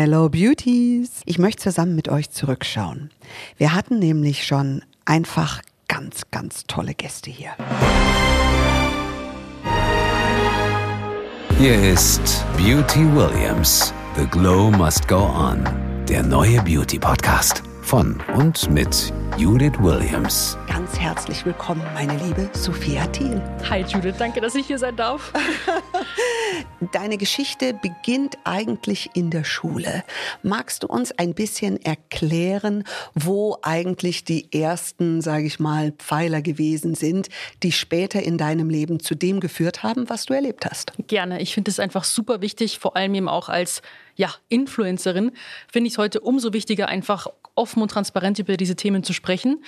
Hello Beauties! Ich möchte zusammen mit euch zurückschauen. Wir hatten nämlich schon einfach ganz, ganz tolle Gäste hier. Hier ist Beauty Williams. The Glow Must Go On. Der neue Beauty Podcast von und mit Judith Williams. Ganz herzlich willkommen, meine liebe Sophia Thiel. Hi Judith, danke, dass ich hier sein darf. Deine Geschichte beginnt eigentlich in der Schule. Magst du uns ein bisschen erklären, wo eigentlich die ersten, sage ich mal, Pfeiler gewesen sind, die später in deinem Leben zu dem geführt haben, was du erlebt hast? Gerne. Ich finde es einfach super wichtig, vor allem eben auch als ja, Influencerin, finde ich es heute umso wichtiger, einfach offen und transparent über diese Themen zu sprechen.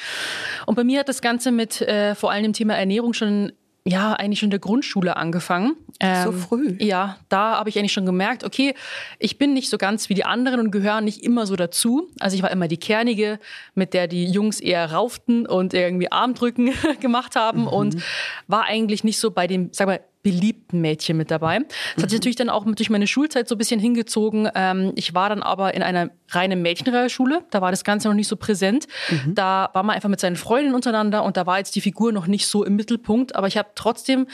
Und bei mir hat das Ganze mit äh, vor allem dem Thema Ernährung schon ja, eigentlich schon in der Grundschule angefangen. Ähm, so früh? Ja, da habe ich eigentlich schon gemerkt, okay, ich bin nicht so ganz wie die anderen und gehöre nicht immer so dazu. Also ich war immer die Kernige, mit der die Jungs eher rauften und irgendwie Armdrücken gemacht haben mhm. und war eigentlich nicht so bei dem, sag mal, beliebten Mädchen mit dabei. Das hat sich mhm. natürlich dann auch durch meine Schulzeit so ein bisschen hingezogen. Ähm, ich war dann aber in einer reinen Mädchenrealschule. Da war das Ganze noch nicht so präsent. Mhm. Da war man einfach mit seinen Freundinnen untereinander und da war jetzt die Figur noch nicht so im Mittelpunkt. Aber ich habe trotzdem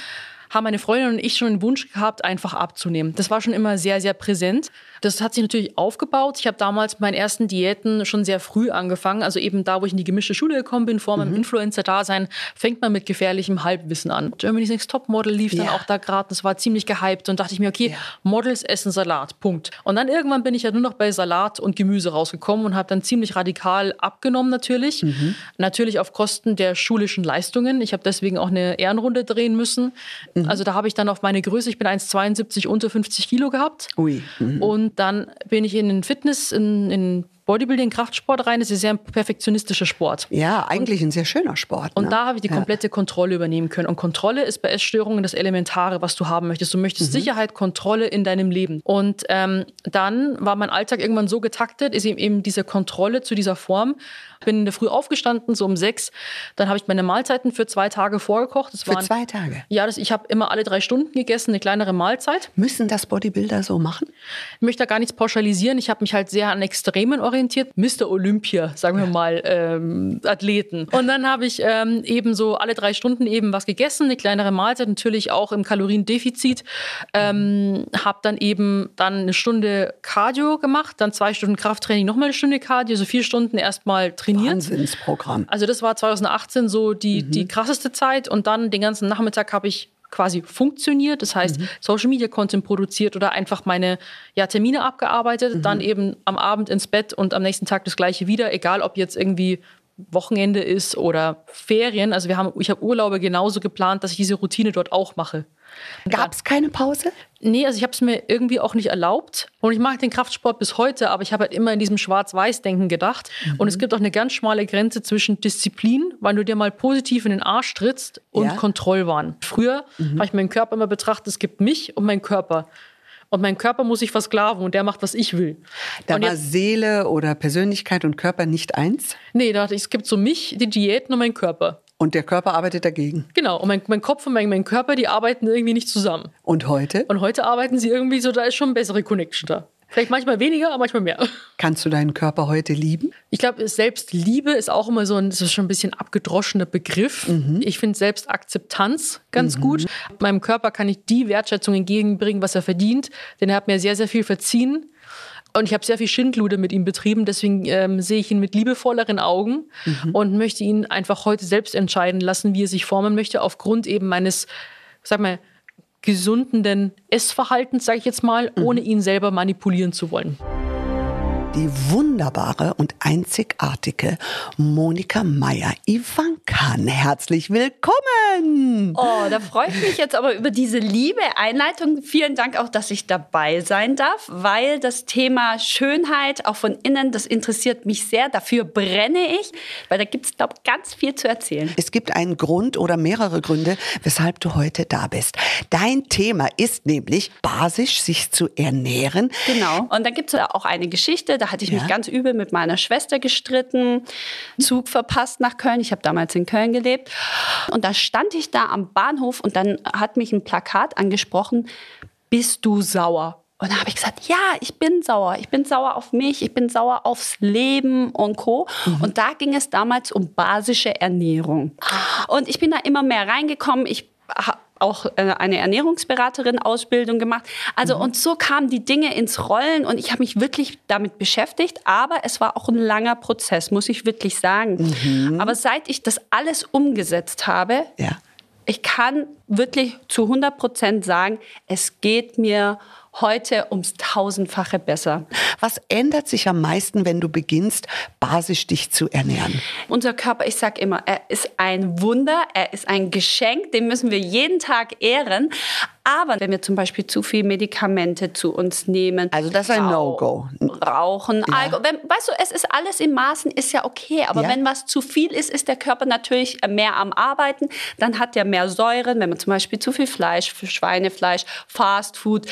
haben meine Freundin und ich schon den Wunsch gehabt, einfach abzunehmen. Das war schon immer sehr, sehr präsent. Das hat sich natürlich aufgebaut. Ich habe damals meine ersten Diäten schon sehr früh angefangen. Also eben da, wo ich in die gemischte Schule gekommen bin, vor meinem mhm. Influencer-Dasein, fängt man mit gefährlichem Halbwissen an. Germany's Next Topmodel lief ja. dann auch da gerade. Das war ziemlich gehypt und dachte ich mir, okay, ja. Models essen Salat, Punkt. Und dann irgendwann bin ich ja nur noch bei Salat und Gemüse rausgekommen und habe dann ziemlich radikal abgenommen natürlich. Mhm. Natürlich auf Kosten der schulischen Leistungen. Ich habe deswegen auch eine Ehrenrunde drehen müssen. Mhm. Also da habe ich dann auf meine Größe, ich bin 1,72 unter 50 Kilo gehabt. Ui. Mhm. Und dann bin ich in den Fitness, in, in Bodybuilding, Kraftsport rein. Das ist ja ein perfektionistischer Sport. Ja, eigentlich und, ein sehr schöner Sport. Ne? Und da habe ich die komplette ja. Kontrolle übernehmen können. Und Kontrolle ist bei Essstörungen das Elementare, was du haben möchtest. Du möchtest mhm. Sicherheit, Kontrolle in deinem Leben. Und ähm, dann war mein Alltag irgendwann so getaktet, ist eben diese Kontrolle zu dieser Form. Bin in der Früh aufgestanden, so um sechs. Dann habe ich meine Mahlzeiten für zwei Tage vorgekocht. Das für waren, zwei Tage? Ja, das, ich habe immer alle drei Stunden gegessen, eine kleinere Mahlzeit. Müssen das Bodybuilder so machen? Ich möchte da gar nichts pauschalisieren. Ich habe mich halt sehr an Extremen orientiert orientiert, Mr. Olympia, sagen wir mal, ähm, Athleten. Und dann habe ich ähm, eben so alle drei Stunden eben was gegessen, eine kleinere Mahlzeit, natürlich auch im Kaloriendefizit. Ähm, habe dann eben dann eine Stunde Cardio gemacht, dann zwei Stunden Krafttraining, nochmal eine Stunde Cardio, so vier Stunden erstmal trainiert. Wahnsinnsprogramm. Also das war 2018 so die, mhm. die krasseste Zeit und dann den ganzen Nachmittag habe ich quasi funktioniert. Das heißt, mhm. Social Media Content produziert oder einfach meine ja, Termine abgearbeitet, mhm. dann eben am Abend ins Bett und am nächsten Tag das gleiche wieder, egal ob jetzt irgendwie Wochenende ist oder Ferien. Also wir haben, ich habe Urlaube genauso geplant, dass ich diese Routine dort auch mache. Gab es keine Pause? Nee, also ich habe es mir irgendwie auch nicht erlaubt. Und ich mag den Kraftsport bis heute, aber ich habe halt immer in diesem Schwarz-Weiß-Denken gedacht. Mhm. Und es gibt auch eine ganz schmale Grenze zwischen Disziplin, weil du dir mal positiv in den Arsch trittst, und ja. Kontrollwahn. Früher mhm. habe ich meinen Körper immer betrachtet, es gibt mich und meinen Körper. Und mein Körper muss sich versklaven und der macht, was ich will. Da und war jetzt, Seele oder Persönlichkeit und Körper nicht eins? Nee, da dachte ich, es gibt so mich, die Diäten und meinen Körper. Und der Körper arbeitet dagegen. Genau. Und mein, mein Kopf und mein, mein, Körper, die arbeiten irgendwie nicht zusammen. Und heute? Und heute arbeiten sie irgendwie so, da ist schon eine bessere Connection da. Vielleicht manchmal weniger, aber manchmal mehr. Kannst du deinen Körper heute lieben? Ich glaube, Selbstliebe ist auch immer so ein, das ist schon ein bisschen abgedroschener Begriff. Mhm. Ich finde Selbstakzeptanz ganz mhm. gut. Meinem Körper kann ich die Wertschätzung entgegenbringen, was er verdient, denn er hat mir sehr, sehr viel verziehen. Und ich habe sehr viel Schindluder mit ihm betrieben, deswegen ähm, sehe ich ihn mit liebevolleren Augen mhm. und möchte ihn einfach heute selbst entscheiden lassen, wie er sich formen möchte, aufgrund eben meines, sag mal, gesundenden Essverhaltens, sage ich jetzt mal, mhm. ohne ihn selber manipulieren zu wollen die wunderbare und einzigartige Monika Meyer Ivankan. Herzlich willkommen! Oh, da freue ich mich jetzt aber über diese liebe Einleitung. Vielen Dank auch, dass ich dabei sein darf, weil das Thema Schönheit auch von innen, das interessiert mich sehr. Dafür brenne ich, weil da gibt es, glaube ich, ganz viel zu erzählen. Es gibt einen Grund oder mehrere Gründe, weshalb du heute da bist. Dein Thema ist nämlich basisch, sich zu ernähren. Genau. Und da gibt es auch eine Geschichte. Da hatte ich ja. mich ganz übel mit meiner Schwester gestritten, Zug verpasst nach Köln. Ich habe damals in Köln gelebt. Und da stand ich da am Bahnhof und dann hat mich ein Plakat angesprochen, bist du sauer? Und da habe ich gesagt, ja, ich bin sauer. Ich bin sauer auf mich, ich bin sauer aufs Leben und Co. Mhm. Und da ging es damals um basische Ernährung. Und ich bin da immer mehr reingekommen. Ich auch äh, eine Ernährungsberaterin-Ausbildung gemacht. Also mhm. und so kamen die Dinge ins Rollen und ich habe mich wirklich damit beschäftigt. Aber es war auch ein langer Prozess, muss ich wirklich sagen. Mhm. Aber seit ich das alles umgesetzt habe, ja. ich kann wirklich zu 100 Prozent sagen, es geht mir heute ums tausendfache besser. Was ändert sich am meisten, wenn du beginnst, basisch dich zu ernähren? Unser Körper, ich sage immer, er ist ein Wunder, er ist ein Geschenk, den müssen wir jeden Tag ehren. Aber wenn wir zum Beispiel zu viel Medikamente zu uns nehmen. Also das ist ein No-Go. Rauchen, ja. Alkohol. Wenn, weißt du, es ist alles im Maßen, ist ja okay. Aber ja. wenn was zu viel ist, ist der Körper natürlich mehr am Arbeiten. Dann hat er mehr Säuren. Wenn man zum Beispiel zu viel Fleisch, Schweinefleisch, Fastfood,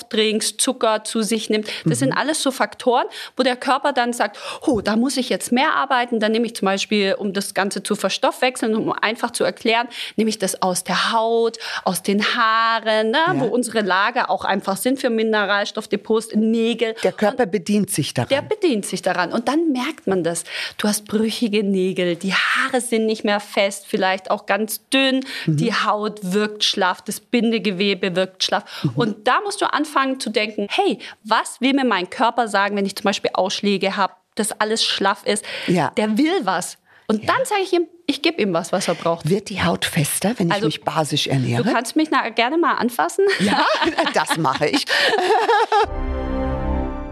Softdrinks, Zucker zu sich nimmt. Das mhm. sind alles so Faktoren, wo der Körper dann sagt, oh, da muss ich jetzt mehr arbeiten. Dann nehme ich zum Beispiel, um das Ganze zu verstoffwechseln, um einfach zu erklären, nehme ich das aus der Haut, aus den Haaren, ne? ja. wo unsere Lager auch einfach sind für Mineralstoffdepots, Nägel. Der Körper und bedient sich daran. Der bedient sich daran. Und dann merkt man das. Du hast brüchige Nägel, die Haare sind nicht mehr fest, vielleicht auch ganz dünn, mhm. die Haut wirkt schlaff, das Bindegewebe wirkt schlaff. Mhm. Und da musst du anfangen zu denken, hey, was will mir mein Körper sagen, wenn ich zum Beispiel Ausschläge habe, dass alles schlaff ist? Ja. Der will was. Und ja. dann sage ich ihm, ich gebe ihm was, was er braucht. Wird die Haut fester, wenn ich also, mich basisch ernähre? Du kannst mich gerne mal anfassen. Ja, das mache ich.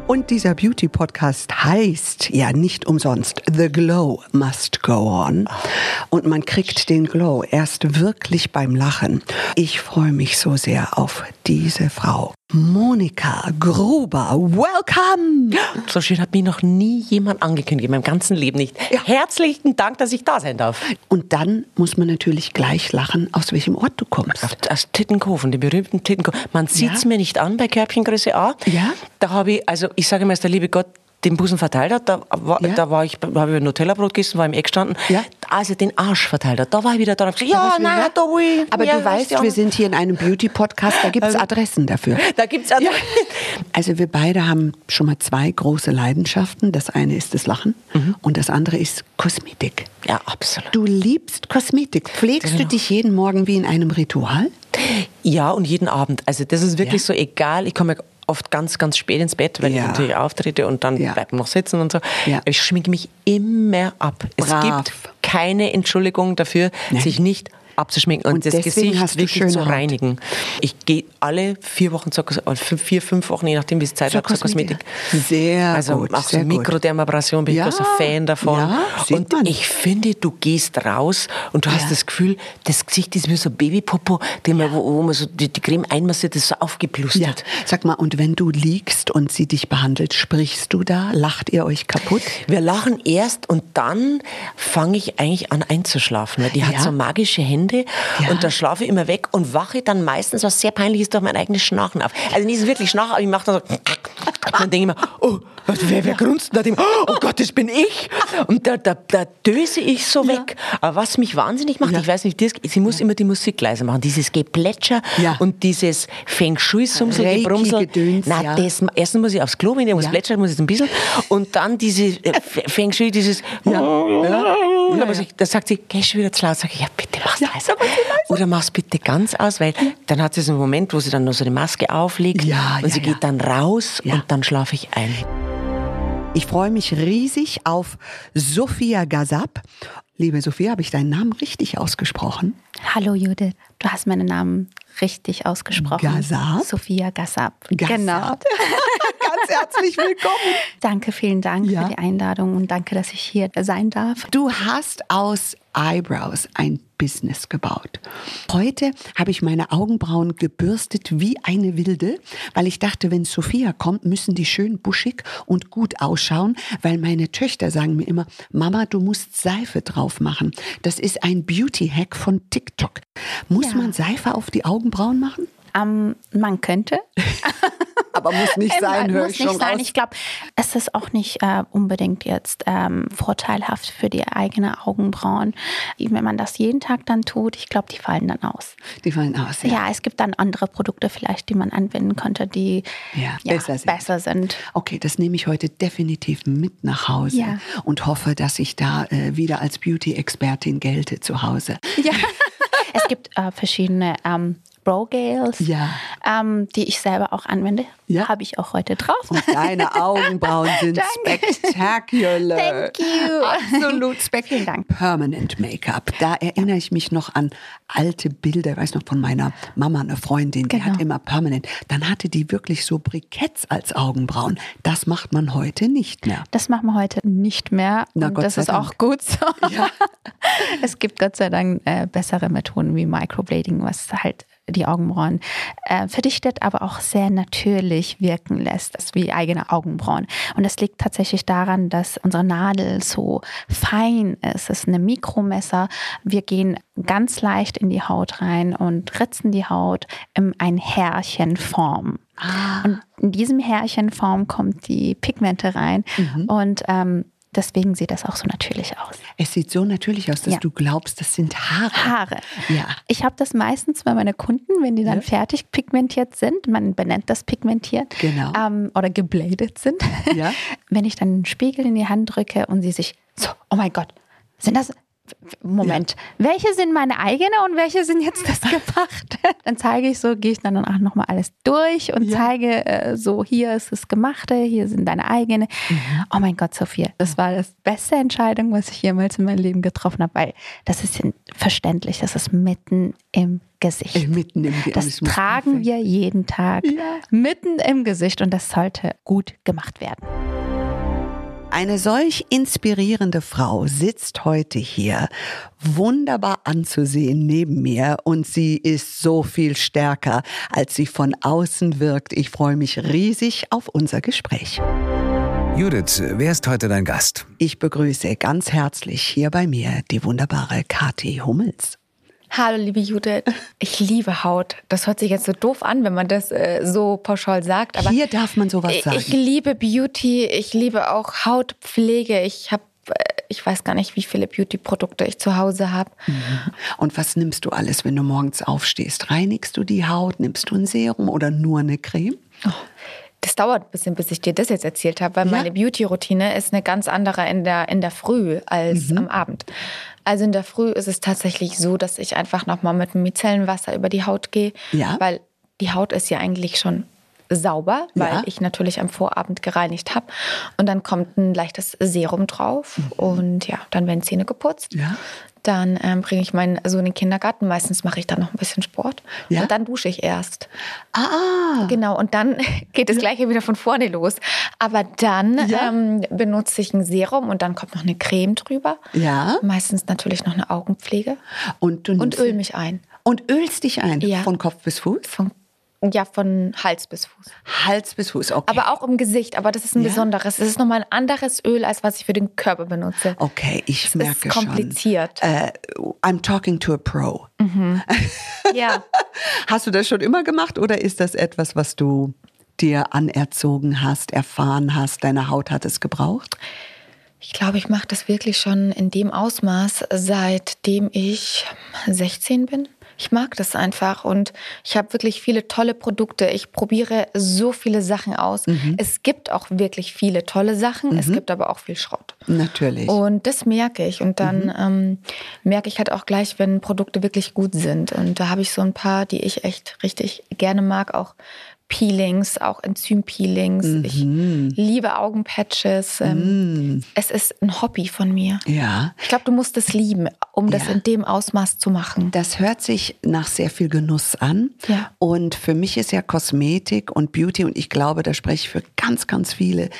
Und dieser Beauty-Podcast heißt ja nicht umsonst The Glow Must Go On. Und man kriegt den Glow erst wirklich beim Lachen. Ich freue mich so sehr auf diese Frau. Monika Gruber, welcome! So schön hat mich noch nie jemand angekündigt, in meinem ganzen Leben nicht. Ja. Herzlichen Dank, dass ich da sein darf. Und dann muss man natürlich gleich lachen, aus welchem Ort du kommst. Aus Tittenkofen, den berühmten Tittenkofen. Man sieht es ja. mir nicht an bei Körbchengröße A. Ja. Da habe ich, also ich sage mal, der liebe Gott den Busen verteilt hat, da war, ja. da war ich, habe ich Nutella-Brot gegessen, war im Eck gestanden, ja. als er den Arsch verteilt hat, da war ich wieder da und gesagt, ja, nein, da will ich. Aber ja, du weißt, wir sind hier in einem Beauty-Podcast, da gibt es also, Adressen dafür. Da gibt es Adressen. Also wir beide haben schon mal zwei große Leidenschaften. Das eine ist das Lachen mhm. und das andere ist Kosmetik. Ja, absolut. Du liebst Kosmetik. Pflegst genau. du dich jeden Morgen wie in einem Ritual? Ja, und jeden Abend. Also das ist wirklich so egal. Ich komme oft ganz, ganz spät ins Bett, weil ja. ich natürlich auftrete und dann ja. bleibt man noch sitzen und so. Ja. Ich schminke mich immer ab. Brav. Es gibt keine Entschuldigung dafür, Nein. sich nicht abzuschminken und, und das Gesicht wirklich zu reinigen. Ich gehe alle vier Wochen zur vier, fünf Wochen, je nachdem, wie es Zeit hat, zur Kosmetik. Sehr also gut. auch so Mikrodermabrasion bin ja. ich großer Fan davon. Ja, und man. ich finde, du gehst raus und du ja. hast das Gefühl, das Gesicht ist wie so Babypopo, ja. wo, wo, man so die, die Creme einmassiert, das ist so aufgeplustert. Sag mal, und wenn du liegst und sie dich behandelt, sprichst du da? Lacht ihr euch kaputt? Wir lachen erst und dann fange ich eigentlich an einzuschlafen, weil die hat so magische Hände Hände ja. und da schlafe ich immer weg und wache dann meistens, was sehr peinlich ist, durch mein eigenes Schnarchen auf. Also nicht wirklich Schnarchen, aber ich mache dann so, dann denke ich mir, oh, wer, wer grunzt? Da denke ich, oh Gott, das bin ich. Und da, da, da döse ich so ja. weg. Aber was mich wahnsinnig macht, ja. ich weiß nicht, sie muss immer die Musik leise machen, dieses Geplätscher und dieses Feng Shui Sumsel, Gebrumsel. Na, das, erstens muss ich aufs Klo, wenn ich muss plätschern, muss ich ein bisschen. Und dann diese äh, Feng Shui, dieses, ja. Und dann, ich, dann sagt sie, geh schon wieder zu laut. Sag ich, ja bitte, mach's ja, leiser. Oder mach's bitte ganz aus, weil dann hat sie so einen Moment, wo sie dann noch so eine Maske auflegt ja, und sie geht dann raus und dann schlafe ich ein. Ich freue mich riesig auf Sophia Gazab. Liebe Sophia, habe ich deinen Namen richtig ausgesprochen? Hallo Judith, du hast meinen Namen richtig ausgesprochen. Gazab? Sophia Gazab. Gazab. Genau. Herzlich willkommen. Danke, vielen Dank ja. für die Einladung und danke, dass ich hier sein darf. Du hast aus Eyebrows ein Business gebaut. Heute habe ich meine Augenbrauen gebürstet wie eine Wilde, weil ich dachte, wenn Sophia kommt, müssen die schön buschig und gut ausschauen, weil meine Töchter sagen mir immer, Mama, du musst Seife drauf machen. Das ist ein Beauty-Hack von TikTok. Muss ja. man Seife auf die Augenbrauen machen? Um, man könnte. Aber muss nicht sein, höre muss ich nicht schon sein. raus. Ich glaube, es ist auch nicht äh, unbedingt jetzt ähm, vorteilhaft für die eigenen Augenbrauen. Wenn man das jeden Tag dann tut, ich glaube, die fallen dann aus. Die fallen aus. Ja. es gibt dann andere Produkte vielleicht, die man anwenden könnte, die Ja, ja, besser sind. besser sind. Okay, das nehme ich heute definitiv mit nach Hause Ja. und hoffe, dass ich da äh, wieder als Beauty-Expertin gelte zu Hause. Ja. es gibt äh, verschiedene ähm, Brow-Gels, Ja. ähm, die ich selber auch anwende. Ja. Habe ich auch heute drauf. Und deine Augenbrauen sind Danke. spectacular. Thank you. Absolut. Dank. Permanent Make-up. Da erinnere ich mich noch an alte Bilder. Ich weiß noch von meiner Mama, eine Freundin, die Genau. hat immer Permanent. Dann hatte die wirklich so Briketts als Augenbrauen. Das macht man heute nicht mehr. Das machen wir heute nicht mehr. Na, und Gott das sei ist Dank. auch gut so. Ja. es gibt Gott sei Dank äh, bessere Methoden wie Microblading, was halt die Augenbrauen äh, verdichtet, aber auch sehr natürlich wirken lässt, das wie eigene Augenbrauen. Und das liegt tatsächlich daran, dass unsere Nadel so fein ist. Es ist eine Mikromesser. Wir gehen ganz leicht in die Haut rein und ritzen die Haut in ein Härchenform. Und in diesem Härchenform kommt die Pigmente rein und ähm, deswegen sieht das auch so natürlich aus. Es sieht so natürlich aus, dass Ja. du glaubst, das sind Haare. Haare. Ja. Ich habe das meistens bei meinen Kunden, wenn die dann Ja. fertig pigmentiert sind, man benennt das pigmentiert, Genau. ähm, oder gebladet sind, Ja. wenn ich dann einen Spiegel in die Hand drücke und sie sich so, oh mein Gott, sind das, Moment, welche sind meine eigene und welche sind jetzt das gemachte? Dann zeige ich so, gehe ich dann auch nochmal alles durch und Ja. zeige äh, so, hier ist das gemachte, hier sind deine eigene. Mhm. Oh mein Gott, Sophia, das war das beste Entscheidung, was ich jemals in meinem Leben getroffen habe, weil das ist verständlich, das ist mitten im Gesicht. Äh, mitten im Ge- Das tragen wir jeden Tag Ja. mitten im Gesicht und das sollte gut gemacht werden. Eine solch inspirierende Frau sitzt heute hier, wunderbar anzusehen neben mir und sie ist so viel stärker, als sie von außen wirkt. Ich freue mich riesig auf unser Gespräch. Judith, wer ist heute dein Gast? Ich begrüße ganz herzlich hier bei mir die wunderbare Kathi Hummels. Hallo, liebe Judith. Ich liebe Haut. Das hört sich jetzt so doof an, wenn man das äh, so pauschal sagt. Aber Hier darf man sowas sagen. ich liebe Beauty. Ich liebe auch Hautpflege. Ich habe, ich weiß gar nicht, wie viele Beauty-Produkte ich zu Hause habe. Und was nimmst du alles, wenn du morgens aufstehst? Reinigst du die Haut? Nimmst du ein Serum oder nur eine Creme? Das dauert ein bisschen, bis ich dir das jetzt erzählt habe, weil Ja. meine Beauty-Routine ist eine ganz andere in der, in der Früh als Mhm. am Abend. Also in der Früh ist es tatsächlich so, dass ich einfach nochmal mit einem Micellenwasser über die Haut gehe, Ja. weil die Haut ist ja eigentlich schon sauber, weil Ja. ich natürlich am Vorabend gereinigt habe. Und dann kommt ein leichtes Serum drauf und ja, dann werden Zähne geputzt. Mhm. Ja. Dann ähm, bringe ich meinen Sohn in den Kindergarten. Meistens mache ich dann noch ein bisschen Sport. Ja. Und dann dusche ich erst. Ah, Genau, und dann geht das gleiche wieder von vorne los. Aber dann Ja. ähm, benutze ich ein Serum und dann kommt noch eine Creme drüber. Ja. Meistens natürlich noch eine Augenpflege. und Und öl mich ein. Und ölst dich ein Ja. von Kopf bis Fuß? Von, ja, von Hals bis Fuß. Hals bis Fuß, okay. Aber auch im Gesicht. Aber das ist ein Ja. besonderes. Es ist nochmal ein anderes Öl, als was ich für den Körper benutze. Okay, ich Es merke ist kompliziert. schon. Äh, I'm talking to a pro. Ja. Hast du das schon immer gemacht oder ist das etwas, was du dir anerzogen hast, erfahren hast, deine Haut hat es gebraucht? Ich glaube, ich mache das wirklich schon in dem Ausmaß, seitdem ich 16 bin. Ich mag das einfach und ich habe wirklich viele tolle Produkte. Ich probiere so viele Sachen aus. Es gibt auch wirklich viele tolle Sachen, es gibt aber auch viel Schrott. Natürlich. Und das merke ich. Und dann ähm, merke ich halt auch gleich, wenn Produkte wirklich gut sind. Und da habe ich so ein paar, die ich echt richtig gerne mag, auch Peelings, auch Enzympeelings. Ich liebe Augenpatches. Ähm, Es ist ein Hobby von mir. ja. Ich glaube, du musst es lieben, um das Ja. in dem Ausmaß zu machen. Das hört sich nach sehr viel Genuss an. Ja. Und für mich ist ja Kosmetik und Beauty, und ich glaube, da spreche ich für ganz, ganz viele,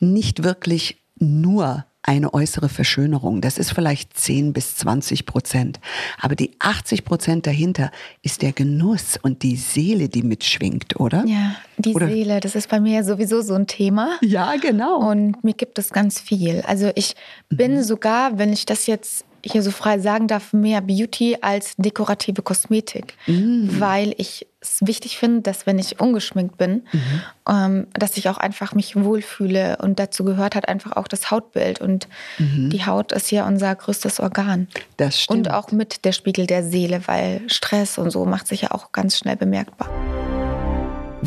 nicht wirklich nur eine äußere Verschönerung. Das ist vielleicht 10 bis 20 Prozent. Aber die 80 Prozent dahinter ist der Genuss und die Seele, die mitschwingt, oder? Ja, die Oder- Seele, das ist bei mir sowieso so ein Thema. Ja, genau. Und mir gibt es ganz viel. Also ich bin sogar, wenn ich das jetzt hier so frei sagen darf, mehr Beauty als dekorative Kosmetik, mm. weil ich es wichtig finde, dass wenn ich ungeschminkt bin, mhm. ähm, dass ich auch einfach mich wohlfühle und dazu gehört halt einfach auch das Hautbild und mhm. die Haut ist ja unser größtes Organ. Das stimmt. Und auch mit der Spiegel der Seele, weil Stress und so macht sich ja auch ganz schnell bemerkbar.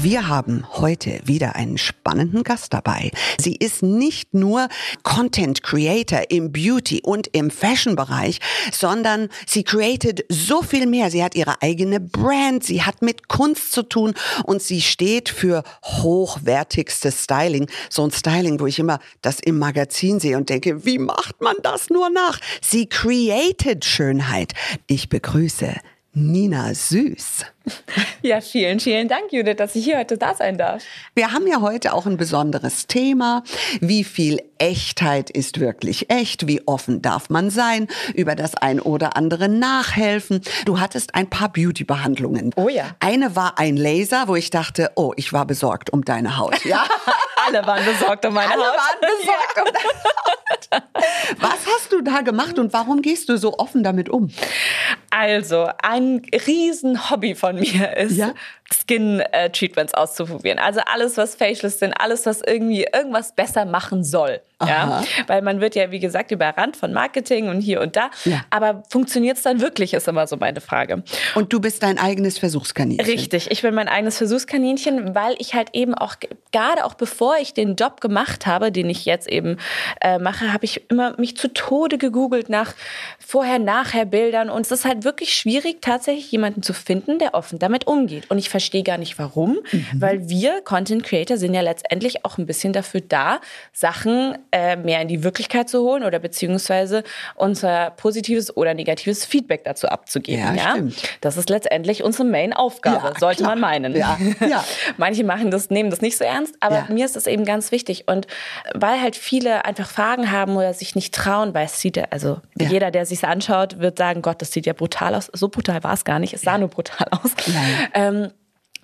Wir haben heute wieder einen spannenden Gast dabei. Sie ist nicht nur Content Creator im Beauty und im Fashion Bereich, sondern sie created so viel mehr. Sie hat ihre eigene Brand, sie hat mit Kunst zu tun und sie steht für hochwertigstes Styling. So ein Styling, wo ich immer das im Magazin sehe und denke, wie macht man das nur nach? Sie created Schönheit. Ich begrüße Nina Süß. Ja, vielen, vielen Dank, Judith, dass ich hier heute da sein darf. Wir haben ja heute auch ein besonderes Thema. Wie viel Echtheit ist wirklich echt? Wie offen darf man sein? Über das ein oder andere nachhelfen. Du hattest ein paar Beauty-Behandlungen. Oh ja. Eine war ein Laser, wo ich dachte, oh, ich war besorgt um deine Haut. Ja. Alle waren besorgt um meine Alle Haut. Alle waren besorgt ja. um deine Haut. Was hast du da gemacht und warum gehst du so offen damit um? Also, ein riesen Hobby von mir ist, ja? Skin-Treatments auszuprobieren. Also alles, was Facials sind, alles, was irgendwie irgendwas besser machen soll. Ja? Weil man wird ja, wie gesagt, überrannt von Marketing und hier und da. Ja. Aber funktioniert es dann wirklich, ist immer so meine Frage. Und du bist dein eigenes Versuchskaninchen. Richtig, ich bin mein eigenes Versuchskaninchen, weil ich halt eben auch, gerade auch bevor ich den Job gemacht habe, den ich jetzt eben äh, mache, habe ich immer mich zu Tode gegoogelt nach Vorher-Nachher-Bildern. Und es ist halt wirklich schwierig, tatsächlich jemanden zu finden, der offen damit umgeht. Und ich verstehe gar nicht warum, mhm. weil wir Content Creator sind ja letztendlich auch ein bisschen dafür da, Sachen äh, mehr in die Wirklichkeit zu holen oder beziehungsweise unser positives oder negatives Feedback dazu abzugeben. Ja, ja? Stimmt. Das ist letztendlich unsere Main-Aufgabe, ja, sollte klar. man meinen. Ja. Ja. Manche machen das, nehmen das nicht so ernst, aber mir ist das eben ganz wichtig. Und weil halt viele einfach Fragen haben oder sich nicht trauen, weil es sieht ja, also jeder, der sich anschaut, wird sagen, Gott, das sieht ja brutal aus. So brutal war es gar nicht, es sah nur brutal aus. Ähm,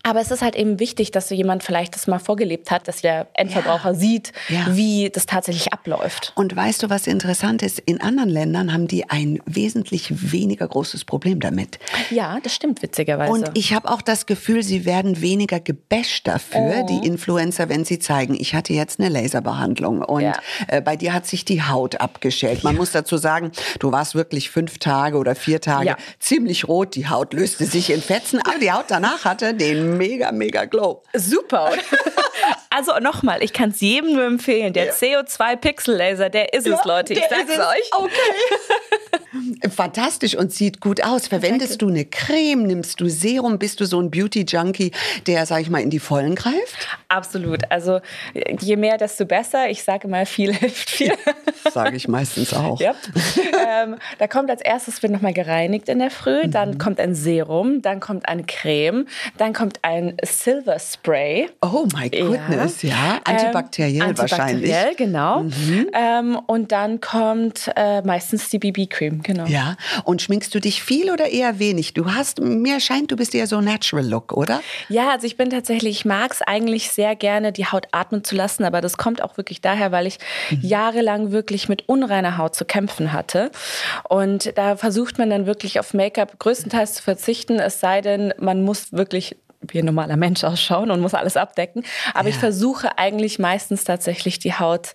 aber es ist halt eben wichtig, dass so jemand vielleicht das mal vorgelebt hat, dass der Endverbraucher ja. sieht, ja. wie das tatsächlich abläuft. Und weißt du, was interessant ist? In anderen Ländern haben die ein wesentlich weniger großes Problem damit. Ja, das stimmt witzigerweise. Und ich habe auch das Gefühl, sie werden weniger gebasht dafür, oh. die Influencer, wenn sie zeigen, ich hatte jetzt eine Laserbehandlung und ja. äh, bei dir hat sich die Haut abgeschält. Man muss dazu sagen, du warst wirklich fünf Tage oder vier Tage ziemlich rot, die Haut löste sich in Fetzen, aber die Haut danach hatte den mega, mega Glow. Super. also nochmal, ich kann es jedem nur empfehlen. Der ja. CO2 Pixel Laser, der ist ja, es, Leute. Ich sag's es. euch. Okay. Fantastisch und sieht gut aus. Verwendest Danke. du eine Creme? Nimmst du Serum? Bist du so ein Beauty-Junkie, der, sag ich mal, in die Vollen greift? Absolut. Also je mehr, desto besser. Ich sage mal, viel hilft viel. Ja, sage ich meistens auch. Ja. ähm, da kommt als erstes, wird nochmal gereinigt in der Früh. Dann mhm. kommt ein Serum. Dann kommt eine Creme. Dann kommt ein Silver Spray. Oh my goodness, ja. Ja. Antibakteriell, ähm, wahrscheinlich. Antibakteriell, genau. Mhm. Ähm, und dann kommt äh, meistens die BB-Cream, genau. Ja. Und schminkst du dich viel oder eher wenig? Du hast, mir scheint, du bist eher so Natural Look, oder? Ja, also ich bin tatsächlich, ich mag es eigentlich sehr gerne, die Haut atmen zu lassen, aber das kommt auch wirklich daher, weil ich mhm. jahrelang wirklich mit unreiner Haut zu kämpfen hatte. Und da versucht man dann wirklich auf Make-up größtenteils zu verzichten, es sei denn, man muss wirklich wie ein normaler Mensch ausschauen und muss alles abdecken. Aber ja. ich versuche eigentlich meistens tatsächlich die Haut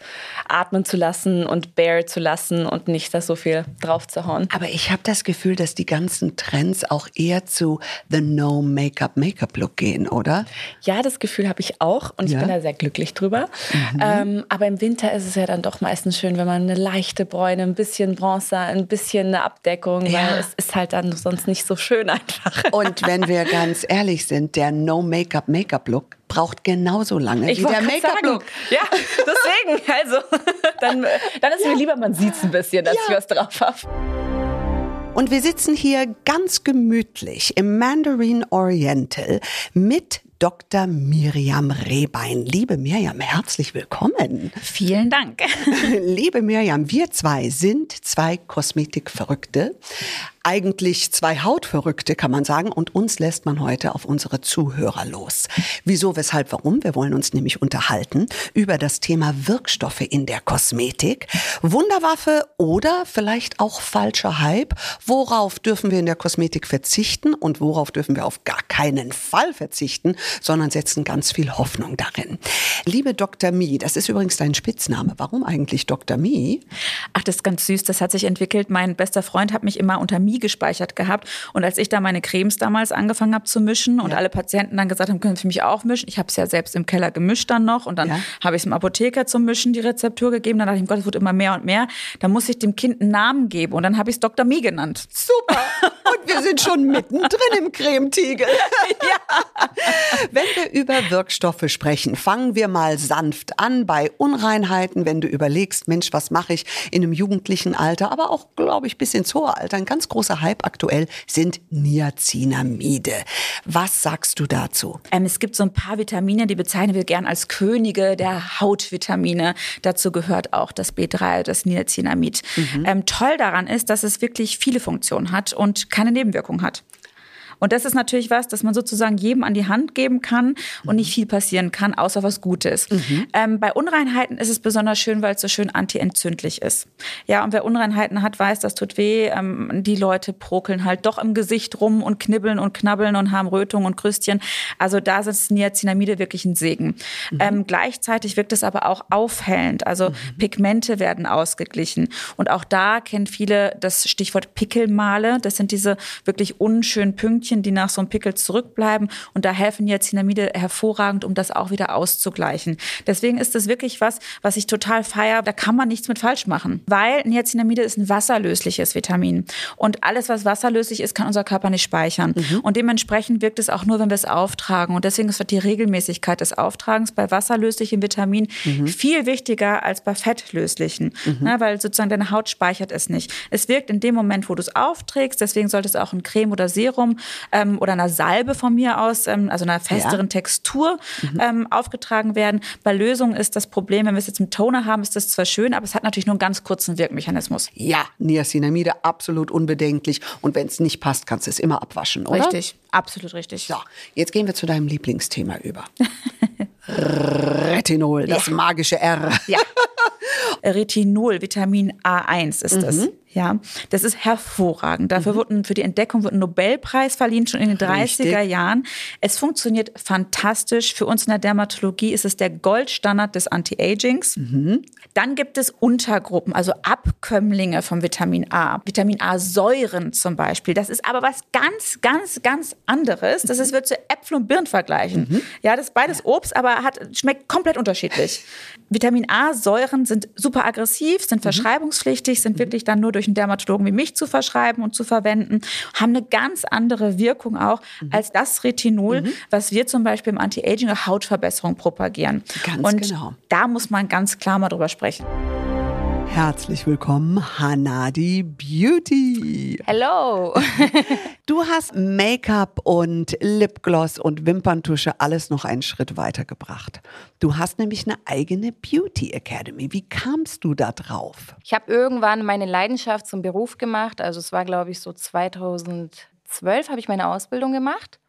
atmen zu lassen und bare zu lassen und nicht da so viel drauf zu hauen. Aber ich habe das Gefühl, dass die ganzen Trends auch eher zu the no Make-up Make-up Look gehen, oder? Ja, das Gefühl habe ich auch und ja. ich bin da sehr glücklich drüber. Mhm. Ähm, aber im Winter ist es ja dann doch meistens schön, wenn man eine leichte Bräune, ein bisschen Bronzer, ein bisschen eine Abdeckung, ja. weil es ist halt dann sonst nicht so schön einfach. Und wenn wir ganz ehrlich sind, der No-Make-up-Make-up-Look braucht genauso lange ich wie der Make-up-Look. Ja, deswegen. Also, dann, dann ist ja. mir lieber, man sieht es ein bisschen, dass ja. ich was drauf habe. Und wir sitzen hier ganz gemütlich im Mandarin Oriental mit Dr. Miriam Rehbein. Liebe Miriam, herzlich willkommen. Vielen Dank. Liebe Miriam, wir zwei sind zwei Kosmetikverrückte eigentlich zwei Hautverrückte, kann man sagen. Und uns lässt man heute auf unsere Zuhörer los. Wieso, weshalb, warum? Wir wollen uns nämlich unterhalten über das Thema Wirkstoffe in der Kosmetik. Wunderwaffe oder vielleicht auch falscher Hype. Worauf dürfen wir in der Kosmetik verzichten und worauf dürfen wir auf gar keinen Fall verzichten, sondern setzen ganz viel Hoffnung darin. Liebe Dr. Mi, das ist übrigens dein Spitzname. Warum eigentlich Dr. Mi? Ach, das ist ganz süß. Das hat sich entwickelt. Mein bester Freund hat mich immer unter Mi gespeichert gehabt. Und als ich da meine Cremes damals angefangen habe zu mischen und ja. alle Patienten dann gesagt haben, können Sie mich auch mischen? Ich habe es ja selbst im Keller gemischt dann noch und dann ja. habe ich es dem Apotheker zum Mischen die Rezeptur gegeben. Dann dachte ich, Gott, es wird immer mehr und mehr. Da muss ich dem Kind einen Namen geben und dann habe ich es Dr. Mi genannt. Super. Und wir sind schon mittendrin im Cremetiegel. ja. Wenn wir über Wirkstoffe sprechen, fangen wir mal sanft an bei Unreinheiten, wenn du überlegst, Mensch, was mache ich in einem jugendlichen Alter, aber auch, glaube ich, bis ins hohe Alter. Ein ganz großer Hype aktuell sind Niacinamide. Was sagst du dazu? Ähm, es gibt so ein paar Vitamine, die bezeichnen wir gern als Könige der Hautvitamine. Dazu gehört auch das B3, das Niacinamid. Mhm. Ähm, toll daran ist, dass es wirklich viele Funktionen hat und keine Nebenwirkung hat. Und das ist natürlich was, das man sozusagen jedem an die Hand geben kann und nicht viel passieren kann, außer was Gutes. Mhm. Ähm, bei Unreinheiten ist es besonders schön, weil es so schön antientzündlich ist. Ja, und wer Unreinheiten hat, weiß, das tut weh. Ähm, die Leute prokeln halt doch im Gesicht rum und knibbeln und knabbeln und haben Rötungen und Krüstchen. Also da sind Niacinamide wirklich ein Segen. Mhm. Ähm, gleichzeitig wirkt es aber auch aufhellend. Also mhm. Pigmente werden ausgeglichen. Und auch da kennen viele das Stichwort Pickelmale. Das sind diese wirklich unschönen Pünktchen Pünktchen, die nach so einem Pickel zurückbleiben. Und da helfen Niacinamide hervorragend, um das auch wieder auszugleichen. Deswegen ist es wirklich was, was ich total feiere. Da kann man nichts mit falsch machen. Weil Niacinamide ist ein wasserlösliches Vitamin. Und alles, was wasserlöslich ist, kann unser Körper nicht speichern. Mhm. Und dementsprechend wirkt es auch nur, wenn wir es auftragen. Und deswegen ist die Regelmäßigkeit des Auftragens bei wasserlöslichen Vitaminen mhm. viel wichtiger als bei fettlöslichen. Mhm. Na, weil sozusagen deine Haut speichert es nicht. Es wirkt in dem Moment, wo du es aufträgst. Deswegen sollte es auch ein Creme oder Serum ähm, oder einer Salbe von mir aus, ähm, also einer festeren ja. Textur mhm. ähm, aufgetragen werden. Bei Lösungen ist das Problem, wenn wir es jetzt mit Toner haben, ist das zwar schön, aber es hat natürlich nur einen ganz kurzen Wirkmechanismus. Ja, Niacinamide absolut unbedenklich und wenn es nicht passt, kannst du es immer abwaschen, oder? Richtig, absolut richtig. So, jetzt gehen wir zu deinem Lieblingsthema über. Retinol, das ja. magische R. Ja. Retinol, Vitamin A1 ist es. Mhm. Ja, das ist hervorragend. Dafür mhm. wurden für die Entdeckung wird ein Nobelpreis verliehen schon in den 30er Richtig. Jahren. Es funktioniert fantastisch. Für uns in der Dermatologie ist es der Goldstandard des Anti-Agings. Mhm. Dann gibt es Untergruppen, also Abkömmlinge von Vitamin A. Vitamin A-Säuren zum Beispiel. Das ist aber was ganz, ganz, ganz anderes. Das ist, wird zu Äpfel und Birnen vergleichen. Mhm. Ja, das ist beides Obst, aber hat, schmeckt komplett unterschiedlich. Vitamin A-Säuren sind super aggressiv, sind mhm. verschreibungspflichtig, sind mhm. wirklich dann nur durch einen Dermatologen wie mich zu verschreiben und zu verwenden, haben eine ganz andere Wirkung auch mhm. als das Retinol, mhm. was wir zum Beispiel im Anti-Aging oder Hautverbesserung propagieren. Ganz und genau. da muss man ganz klar mal drüber sprechen. Herzlich willkommen, Hanadi Beauty. Hello. du hast Make-up und Lipgloss und Wimperntusche alles noch einen Schritt weiter gebracht. Du hast nämlich eine eigene Beauty Academy. Wie kamst du da drauf? Ich habe irgendwann meine Leidenschaft zum Beruf gemacht. Also es war, glaube ich, so 2012 habe ich meine Ausbildung gemacht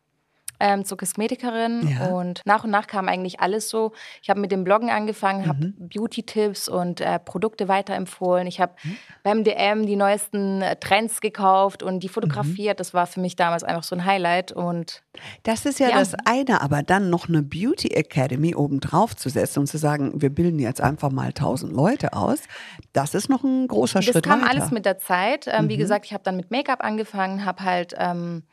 ähm, zur Kosmetikerin ja. und nach und nach kam eigentlich alles so. Ich habe mit dem Bloggen angefangen, habe mhm. Beauty-Tipps und äh, Produkte weiterempfohlen. Ich habe mhm. beim DM die neuesten äh, Trends gekauft und die fotografiert. Mhm. Das war für mich damals einfach so ein Highlight. Und das ist ja, ja, das eine, aber dann noch eine Beauty Academy obendrauf zu setzen und zu sagen, wir bilden jetzt einfach mal tausend Leute aus, das ist noch ein großer das Schritt weiter. Das kam alles mit der Zeit. Ähm, wie mhm. gesagt, ich habe dann mit Make-up angefangen, habe halt ähm,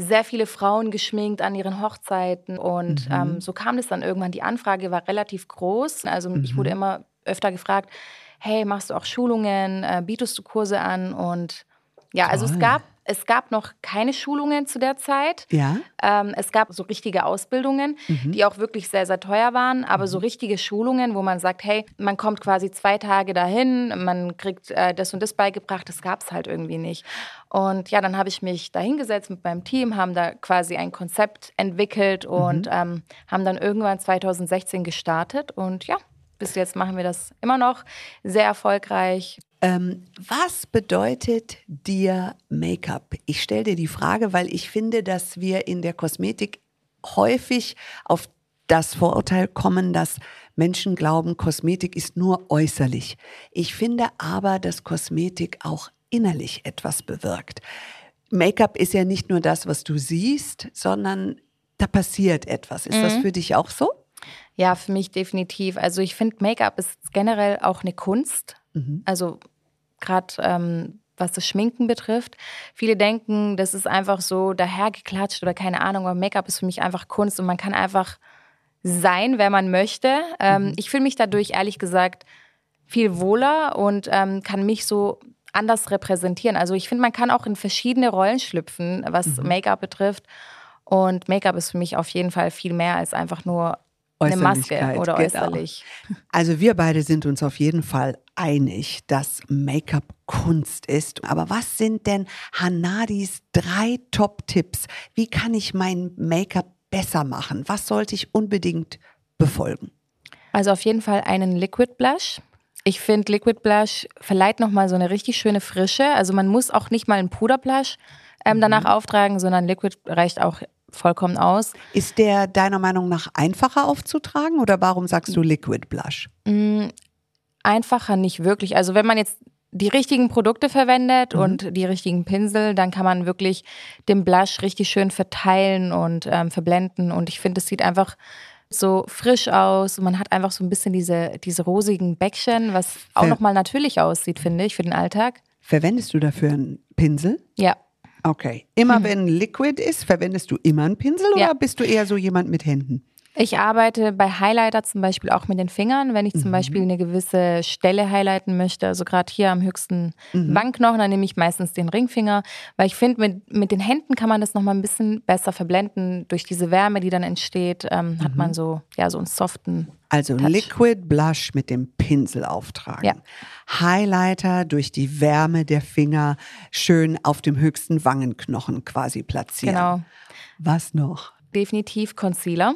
sehr viele Frauen geschminkt an ihren Hochzeiten. Und mhm. ähm, so kam es dann irgendwann. Die Anfrage war relativ groß. Also mhm. ich wurde mhm. immer öfter gefragt, hey, machst du auch Schulungen, äh, bietest du Kurse an? Und ja, Toll. also es gab Es gab noch keine Schulungen zu der Zeit. Ja. Ähm, es gab so richtige Ausbildungen, Mhm. die auch wirklich sehr, sehr teuer waren, aber so richtige Schulungen, wo man sagt, hey, man kommt quasi zwei Tage dahin, man kriegt äh, das und das beigebracht, das gab es halt irgendwie nicht. Und ja, dann habe ich mich da hingesetzt mit meinem Team, haben da quasi ein Konzept entwickelt und Mhm. ähm, haben dann irgendwann 2016 gestartet und ja, bis jetzt machen wir das immer noch sehr erfolgreich. Ähm, was bedeutet dir Make-up? Ich stelle dir die Frage, weil ich finde, dass wir in der Kosmetik häufig auf das Vorurteil kommen, dass Menschen glauben, Kosmetik ist nur äußerlich. Ich finde aber, dass Kosmetik auch innerlich etwas bewirkt. Make-up ist ja nicht nur das, was du siehst, sondern da passiert etwas. Ist das Mhm. für dich auch so? Ja, für mich definitiv. Also ich finde, Make-up ist generell auch eine Kunst. Mhm. Also gerade ähm, was das Schminken betrifft. Viele denken, das ist einfach so dahergeklatscht oder keine Ahnung, aber Make-up ist für mich einfach Kunst und man kann einfach sein, wer man möchte. Ähm, Ich fühle mich dadurch ehrlich gesagt viel wohler und ähm, kann mich so anders repräsentieren. Also ich finde, man kann auch in verschiedene Rollen schlüpfen, was Make-up betrifft. Und Make-up ist für mich auf jeden Fall viel mehr als einfach nur eine Maske oder genau. äußerlich. Also wir beide sind uns auf jeden Fall einig, dass Make-up Kunst ist. Aber was sind denn Hanadis drei Top-Tipps? Wie kann ich mein Make-up besser machen? Was sollte ich unbedingt befolgen? Also auf jeden Fall einen Liquid Blush. Ich finde, Liquid Blush verleiht nochmal so eine richtig schöne Frische. Also man muss auch nicht mal einen Puderblush ähm, danach auftragen, sondern Liquid reicht auch vollkommen aus. Ist der deiner Meinung nach einfacher aufzutragen oder warum sagst du Liquid Blush? Mm, Einfacher nicht wirklich. Also wenn man jetzt die richtigen Produkte verwendet Mhm. und die richtigen Pinsel, dann kann man wirklich den Blush richtig schön verteilen und ähm, verblenden. Und ich finde, es sieht einfach so frisch aus. Und man hat einfach so ein bisschen diese, diese rosigen Bäckchen, was auch nochmal natürlich aussieht, finde ich, für den Alltag. Verwendest du dafür einen Pinsel? Ja. Okay. Immer wenn Liquid ist, verwendest du immer einen Pinsel Ja. oder bist du eher so jemand mit Händen? Ich arbeite bei Highlighter zum Beispiel auch mit den Fingern, wenn ich Mhm. zum Beispiel eine gewisse Stelle highlighten möchte, also gerade hier am höchsten Mhm. Wangenknochen, dann nehme ich meistens den Ringfinger, weil ich finde, mit, mit den Händen kann man das nochmal ein bisschen besser verblenden. Durch diese Wärme, die dann entsteht, ähm, hat Mhm. man so, ja, so einen soften. Also Touch. Liquid Blush mit dem Pinsel auftragen. Ja. Highlighter durch die Wärme der Finger schön auf dem höchsten Wangenknochen quasi platzieren. Genau. Was noch? Definitiv Concealer.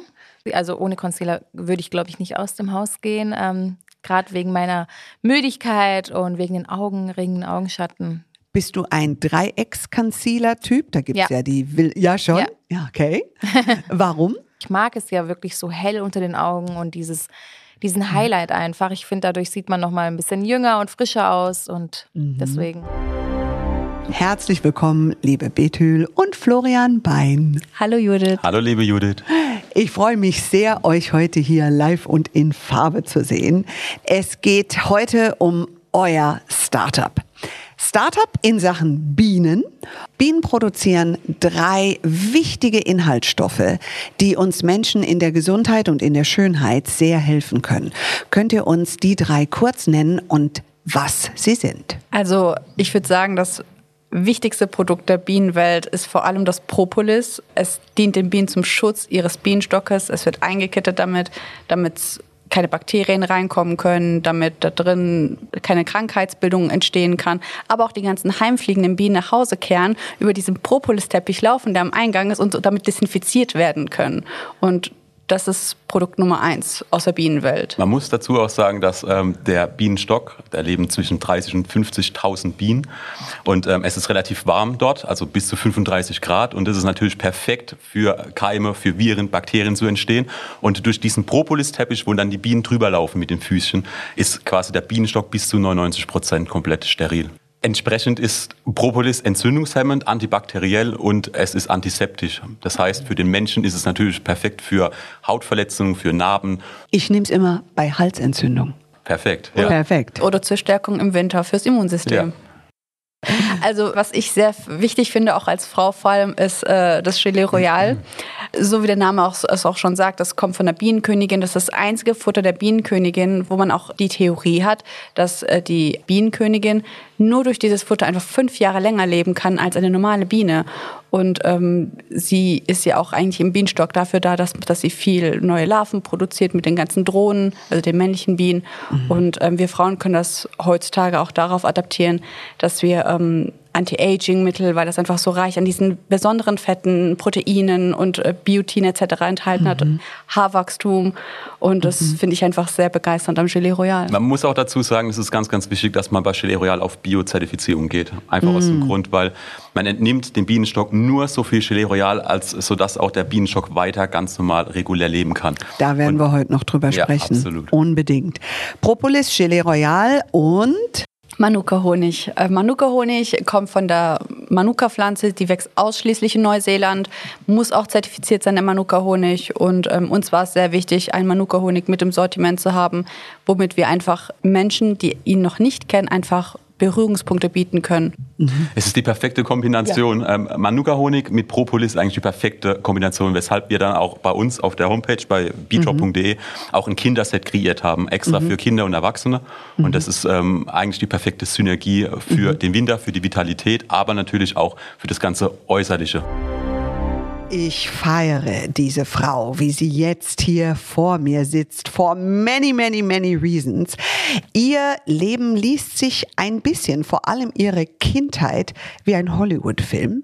Also ohne Concealer würde ich, glaube ich, nicht aus dem Haus gehen. Ähm, gerade wegen meiner Müdigkeit und wegen den Augenringen, Augenschatten. Bist du ein Dreiecks-Concealer-Typ? Da gibt es ja. Ja. die. Will ja, schon? Ja. ja okay. Warum? Ich mag es ja wirklich so hell unter den Augen und dieses, diesen Highlight einfach. Ich finde, dadurch sieht man noch mal ein bisschen jünger und frischer aus und Mhm. deswegen. Herzlich willkommen, liebe Bethül und Florian Bein. Hallo Judith. Hallo liebe Judith. Ich freue mich sehr, euch heute hier live und in Farbe zu sehen. Es geht heute um euer Startup. Startup in Sachen Bienen. Bienen produzieren drei wichtige Inhaltsstoffe, die uns Menschen in der Gesundheit und in der Schönheit sehr helfen können. Könnt ihr uns die drei kurz nennen und was sie sind? Also ich würde sagen, das wichtigste Produkt der Bienenwelt ist vor allem das Propolis. Es dient den Bienen zum Schutz ihres Bienenstockes. Es wird eingekittet damit, damit keine Bakterien reinkommen können, damit da drin keine Krankheitsbildung entstehen kann, aber auch die ganzen heimfliegenden Bienen nach Hause kehren, über diesen Propolis-Teppich laufen, der am Eingang ist und damit desinfiziert werden können. Und das ist Produkt Nummer eins aus der Bienenwelt. Man muss dazu auch sagen, dass ähm, der Bienenstock, da leben zwischen 30 und 50.000 Bienen und ähm, es ist relativ warm dort, also bis zu 35 Grad und das ist natürlich perfekt für Keime, für Viren, Bakterien zu entstehen und durch diesen Propolis-Teppich, wo dann die Bienen drüber laufen mit den Füßchen, ist quasi der Bienenstock bis zu 99 Prozent komplett steril. Entsprechend ist Propolis entzündungshemmend, antibakteriell und es ist antiseptisch. Das heißt, für den Menschen ist es natürlich perfekt für Hautverletzungen, für Narben. Ich nehme es immer bei Halsentzündung. Perfekt. Ja. Perfekt. Oder zur Stärkung im Winter fürs Immunsystem. Also was ich sehr wichtig finde, auch als Frau vor allem, ist äh, das Gelee Royal. so wie der Name auch, es auch schon sagt, das kommt von der Bienenkönigin. Das ist das einzige Futter der Bienenkönigin, wo man auch die Theorie hat, dass äh, die Bienenkönigin nur durch dieses Futter einfach fünf Jahre länger leben kann als eine normale Biene. Und ähm, sie ist ja auch eigentlich im Bienenstock dafür da, dass, dass sie viel neue Larven produziert mit den ganzen Drohnen, also den männlichen Bienen. Mhm. Und ähm, wir Frauen können das heutzutage auch darauf adaptieren, dass wir ähm, Anti-Aging-Mittel, weil das einfach so reich an diesen besonderen Fetten, Proteinen und äh, Biotin etc. enthalten mhm. hat, Haarwachstum. Und das mhm. finde ich einfach sehr begeisternd am Gelee Royal. Man muss auch dazu sagen, es ist ganz, ganz wichtig, dass man bei Gelee Royal auf Bio-Zertifizierung geht. Einfach mhm. aus dem mhm. Grund, weil man entnimmt dem Bienenstock nur so viel Gelee Royal, als sodass auch der Bienenstock weiter ganz normal regulär leben kann. Da werden und, wir heute noch drüber sprechen. Ja, absolut. Unbedingt. Propolis, Gelee Royal und Manuka-Honig. Äh, Manuka-Honig kommt von der Manuka-Pflanze, die wächst ausschließlich in Neuseeland, muss auch zertifiziert sein, der Manuka-Honig. Und ähm, uns war es sehr wichtig, einen Manuka-Honig mit im Sortiment zu haben, womit wir einfach Menschen, die ihn noch nicht kennen, einfach Berührungspunkte bieten können. Mhm. Es ist die perfekte Kombination. Ja. Ähm, Manuka-Honig mit Propolis ist eigentlich die perfekte Kombination, weshalb wir dann auch bei uns auf der Homepage bei beatrop.de mhm. auch ein Kinderset kreiert haben, extra mhm. für Kinder und Erwachsene. Und mhm. das ist ähm, eigentlich die perfekte Synergie für mhm. den Winter, für die Vitalität, aber natürlich auch für das ganze Äußerliche. Ich feiere diese Frau, wie sie jetzt hier vor mir sitzt, for many, many, many reasons. Ihr Leben liest sich ein bisschen, vor allem ihre Kindheit, wie ein Hollywood-Film.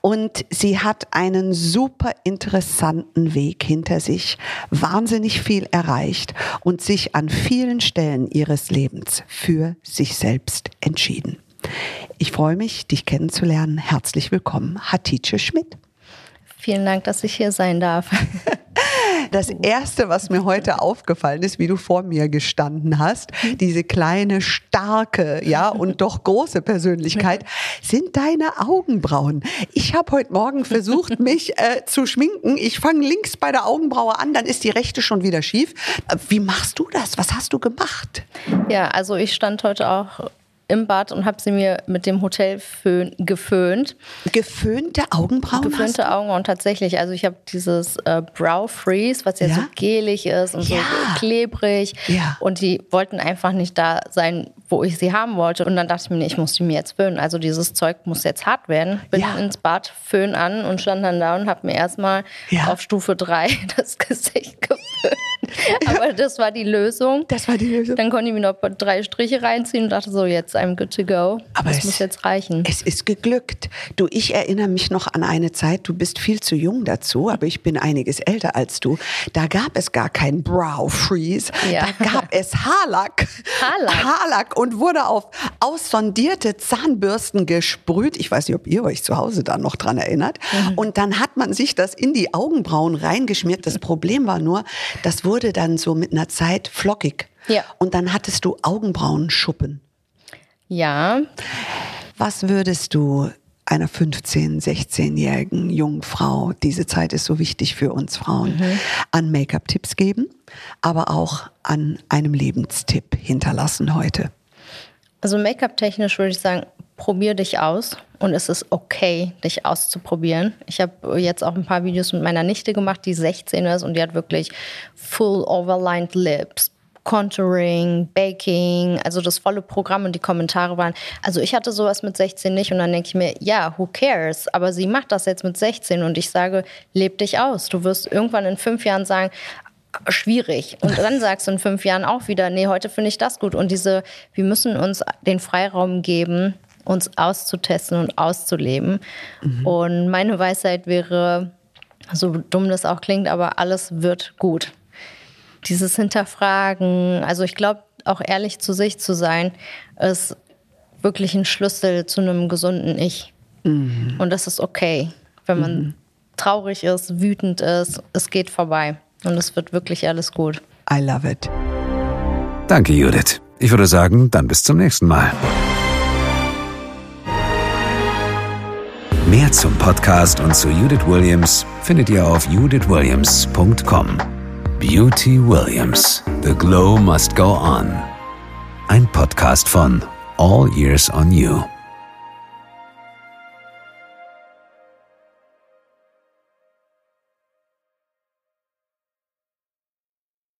Und sie hat einen super interessanten Weg hinter sich, wahnsinnig viel erreicht und sich an vielen Stellen ihres Lebens für sich selbst entschieden. Ich freue mich, dich kennenzulernen. Herzlich willkommen, Hatice Schmidt. Vielen Dank, dass ich hier sein darf. Das erste, was mir heute aufgefallen ist, wie du vor mir gestanden hast, diese kleine, starke, ja, und doch große Persönlichkeit, sind deine Augenbrauen. Ich habe heute Morgen versucht, mich äh, zu schminken. Ich fange links bei der Augenbraue an, dann ist die rechte schon wieder schief. Wie machst du das? Was hast du gemacht? Ja, also ich stand heute auch im Bad und habe sie mir mit dem Hotelföhn geföhnt. Geföhnte Augenbrauen? Geföhnte Augenbrauen tatsächlich. Also ich habe dieses äh, Brow Freeze, was ja, ja, so gelig ist und ja. so klebrig. Ja. Und die wollten einfach nicht da sein, wo ich sie haben wollte. Und dann dachte ich mir, ich muss die mir jetzt föhnen. Also dieses Zeug muss jetzt hart werden. Bin ja. ins Bad, Föhn an und stand dann da und habe mir erstmal auf Stufe 3 das Gesicht geföhnt. Aber das war die Lösung. Das war die Lösung. Dann konnte ich mir noch drei Striche reinziehen und dachte so, jetzt I'm good to go. Aber das es, muss jetzt reichen. Es ist geglückt. Du, ich erinnere mich noch an eine Zeit, du bist viel zu jung dazu, aber ich bin einiges älter als du. Da gab es gar keinen Brow Freeze. Ja. Da gab es Haarlack. Haarlack. Haarlack und wurde auf aussondierte Zahnbürsten gesprüht. Ich weiß nicht, ob ihr euch zu Hause da noch dran erinnert. Mhm. Und dann hat man sich das in die Augenbrauen reingeschmiert. Das Problem war nur, das wurde dann so mit einer Zeit flockig. Ja. Und dann hattest du Augenbrauenschuppen. Ja. Was würdest du einer 15-, 16-jährigen jungen Frau, diese Zeit ist so wichtig für uns Frauen, mhm. an Make-up-Tipps geben, aber auch an einem Lebenstipp hinterlassen heute? Also Make-up-technisch würde ich sagen, probier dich aus und es ist okay, dich auszuprobieren. Ich habe jetzt auch ein paar Videos mit meiner Nichte gemacht, die 16 ist und die hat wirklich full overlined lips, Contouring, Baking, also das volle Programm und die Kommentare waren, also ich hatte sowas mit 16 nicht und dann denke ich mir, ja, who cares? Aber sie macht das jetzt mit 16 und ich sage, leb dich aus. Du wirst irgendwann in fünf Jahren sagen, schwierig. Und dann sagst du in fünf Jahren auch wieder, nee, heute finde ich das gut. Und diese, wir müssen uns den Freiraum geben, uns auszutesten und auszuleben. Mhm. Und meine Weisheit wäre, so dumm das auch klingt, aber alles wird gut. Dieses Hinterfragen, also ich glaube, auch ehrlich zu sich zu sein, ist wirklich ein Schlüssel zu einem gesunden Ich. Mhm. Und das ist okay, wenn man mhm. traurig ist, wütend ist, es geht vorbei. Und es wird wirklich alles gut. I love it. Danke, Judith. Ich würde sagen, dann bis zum nächsten Mal. Mehr zum Podcast und zu Judith Williams findet ihr auf judithwilliams.com. Beauty Williams. The Glow Must Go On. Ein Podcast von All Years on You.